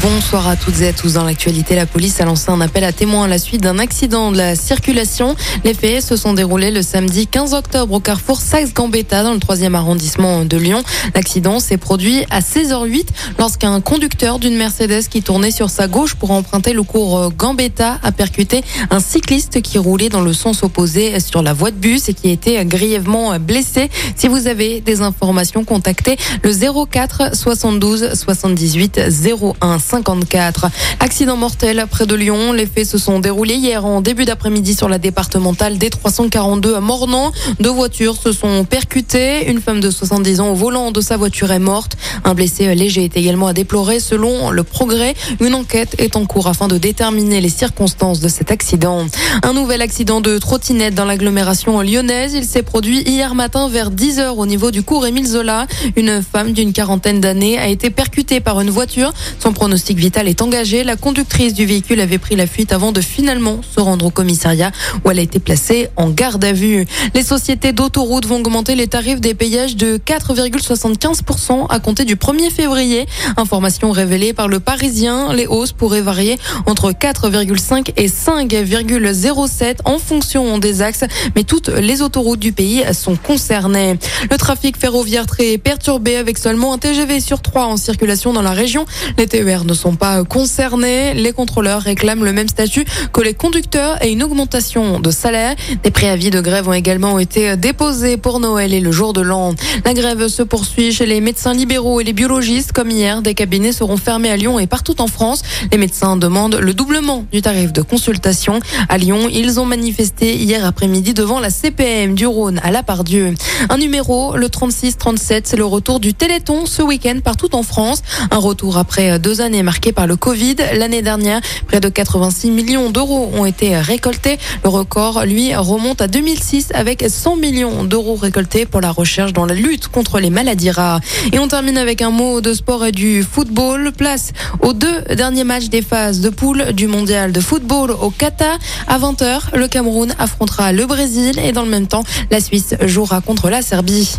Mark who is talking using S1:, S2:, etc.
S1: Bonsoir à toutes et à tous. Dans l'actualité, la police a lancé un appel à témoins à la suite d'un accident de la circulation. Les faits se sont déroulés le samedi 15 octobre au carrefour Saxe-Gambetta dans le 3e arrondissement de Lyon. L'accident s'est produit à 16h08 lorsqu'un conducteur d'une Mercedes qui tournait sur sa gauche pour emprunter le cours Gambetta a percuté un cycliste qui roulait dans le sens opposé sur la voie de bus et qui été grièvement blessé. Si vous avez des informations, contactez le 04 72 78 01 54. Accident mortel près de Lyon. Les faits se sont déroulés hier en début d'après-midi sur la départementale D342 à Mornan. Deux voitures se sont percutées. Une femme de 70 ans au volant de sa voiture est morte. Un blessé léger est également à déplorer selon le progrès. Une enquête est en cours afin de déterminer les circonstances de cet accident. Un nouvel accident de trottinette dans l'agglomération lyonnaise. Il s'est produit hier matin vers 10 heures au niveau du cours Émile Zola. Une femme d'une quarantaine d'années a été percutée par une voiture. Son pronostic vital est engagé. La conductrice du véhicule avait pris la fuite avant de finalement se rendre au commissariat où elle a été placée en garde à vue. Les sociétés d'autoroutes vont augmenter les tarifs des payages de 4,75% à compter du 1er février. Information révélée par le Parisien. Les hausses pourraient varier entre 4,5 et 5,07 en fonction des axes, mais toutes les autoroutes du pays sont concernées. Le trafic ferroviaire très perturbé avec seulement un TGV sur 3 en circulation dans la région. Les TER ne sont pas concernés. Les contrôleurs réclament le même statut que les conducteurs et une augmentation de salaire. Des préavis de grève ont également été déposés pour Noël et le jour de l'an. La grève se poursuit chez les médecins libéraux et les biologistes. Comme hier, des cabinets seront fermés à Lyon et partout en France. Les médecins demandent le doublement du tarif de consultation. À Lyon, ils ont manifesté hier après-midi devant la CPM du Rhône à la Pardieu. Un numéro, le 36-37, c'est le retour du Téléthon ce week-end partout en France. Un retour après deux années marquées par le Covid. L'année dernière, près de 86 millions d'euros ont été récoltés. Le record, lui, remonte à 2006 avec 100 millions d'euros récoltés pour la recherche dans la lutte contre les maladies rares. Et on termine avec un mot de sport et du football. Place aux deux derniers matchs des phases de poule du mondial de football au Qatar. À 20h, le Cameroun affrontera le Brésil et dans le même temps, la Suisse jouera contre la Serbie.